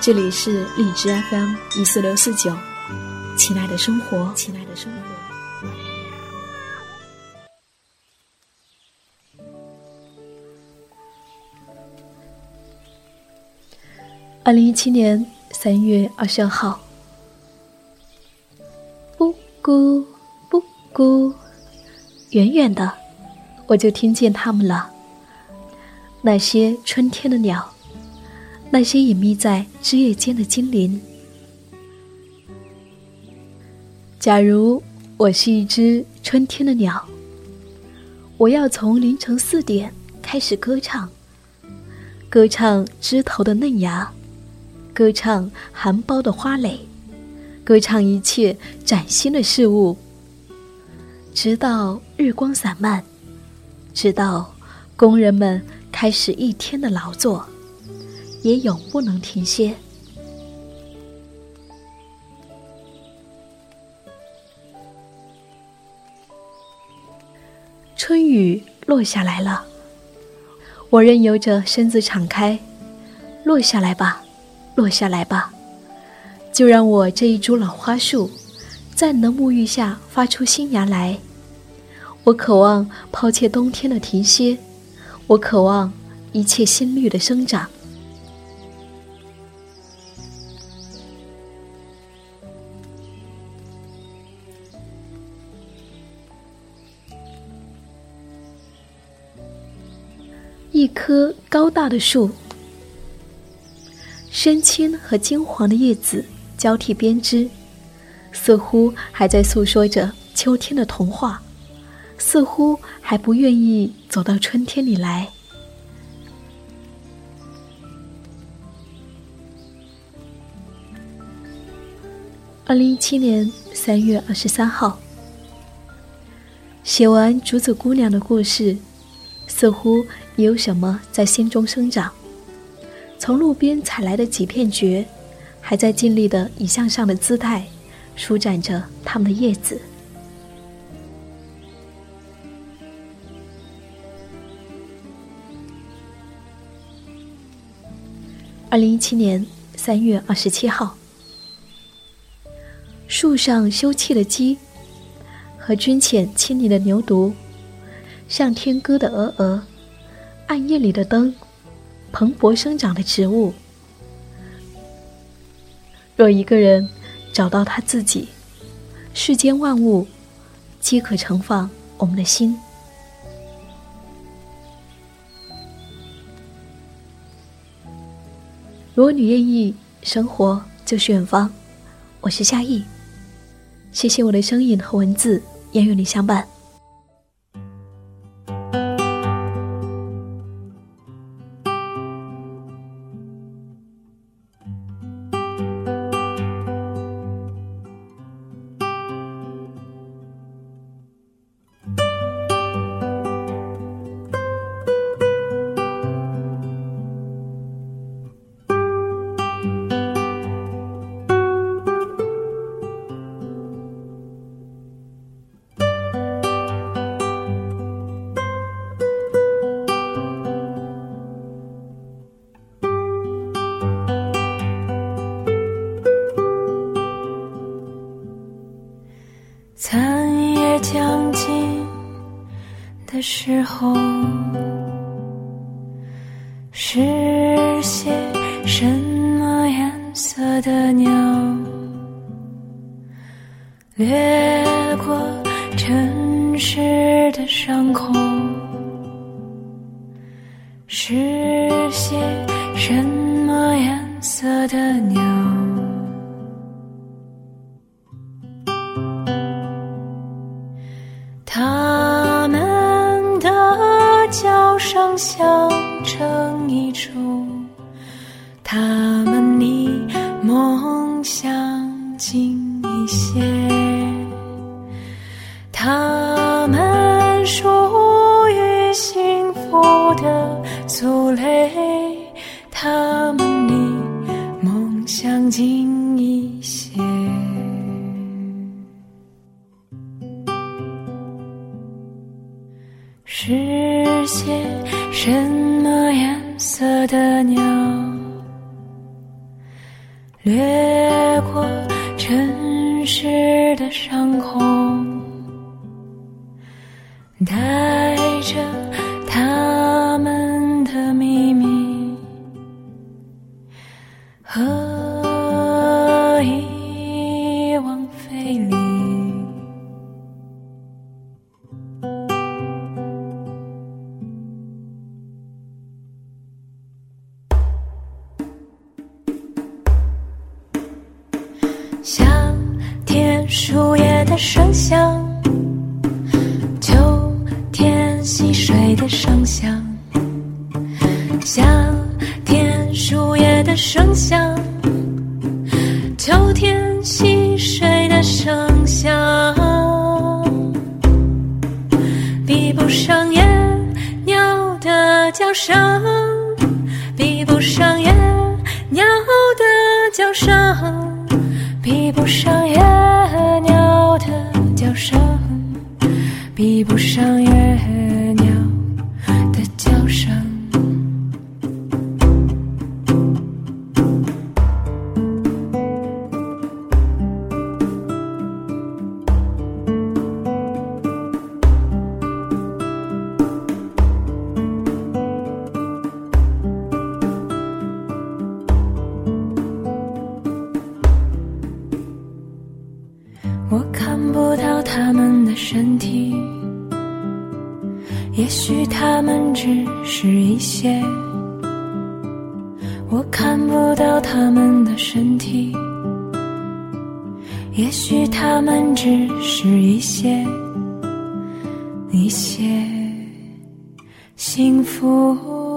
这里是荔枝 FM 一四六四九，亲爱的生活，亲爱的生活。二零一七年三月二十二号，布谷布谷，远远的，我就听见它们了，那些春天的鸟。那些隐秘在枝叶间的精灵。假如我是一只春天的鸟，我要从凌晨四点开始歌唱，歌唱枝头的嫩芽，歌唱含苞的花蕾，歌唱一切崭新的事物，直到日光散漫，直到工人们开始一天的劳作。也永不能停歇。春雨落下来了，我任由着身子敞开，落下来吧，落下来吧，就让我这一株老花树，在你的沐浴下发出新芽来。我渴望抛弃冬天的停歇，我渴望一切新绿的生长。一棵高大的树，深青和金黄的叶子交替编织，似乎还在诉说着秋天的童话，似乎还不愿意走到春天里来。二零一七年三月二十三号，写完竹子姑娘的故事。似乎也有什么在心中生长。从路边采来的几片蕨，还在尽力的以向上的姿态，舒展着它们的叶子。二零一七年三月二十七号，树上休憩的鸡，和军犬亲昵的牛犊。像天歌的鹅鹅，暗夜里的灯，蓬勃生长的植物。若一个人找到他自己，世间万物皆可盛放我们的心。如果你愿意，生活就是远方。我是夏意，谢谢我的声音和文字也与你相伴。的时候，是些什么颜色的鸟掠过城市的上空？是些什么颜色的鸟？想成一出他们离梦想近一些。他们属于幸福的族类他们离梦想近一些。实现什么颜色的鸟，掠过城市的上空，带着他们的秘密和遗忘飞离。树叶的声响，秋天溪水的声响，夏天树叶的声响，秋天溪水的声响，比不上野鸟的叫声，比不上野鸟的叫声。比不上野我看不到他们的身体，也许他们只是一些。我看不到他们的身体，也许他们只是一些一些幸福。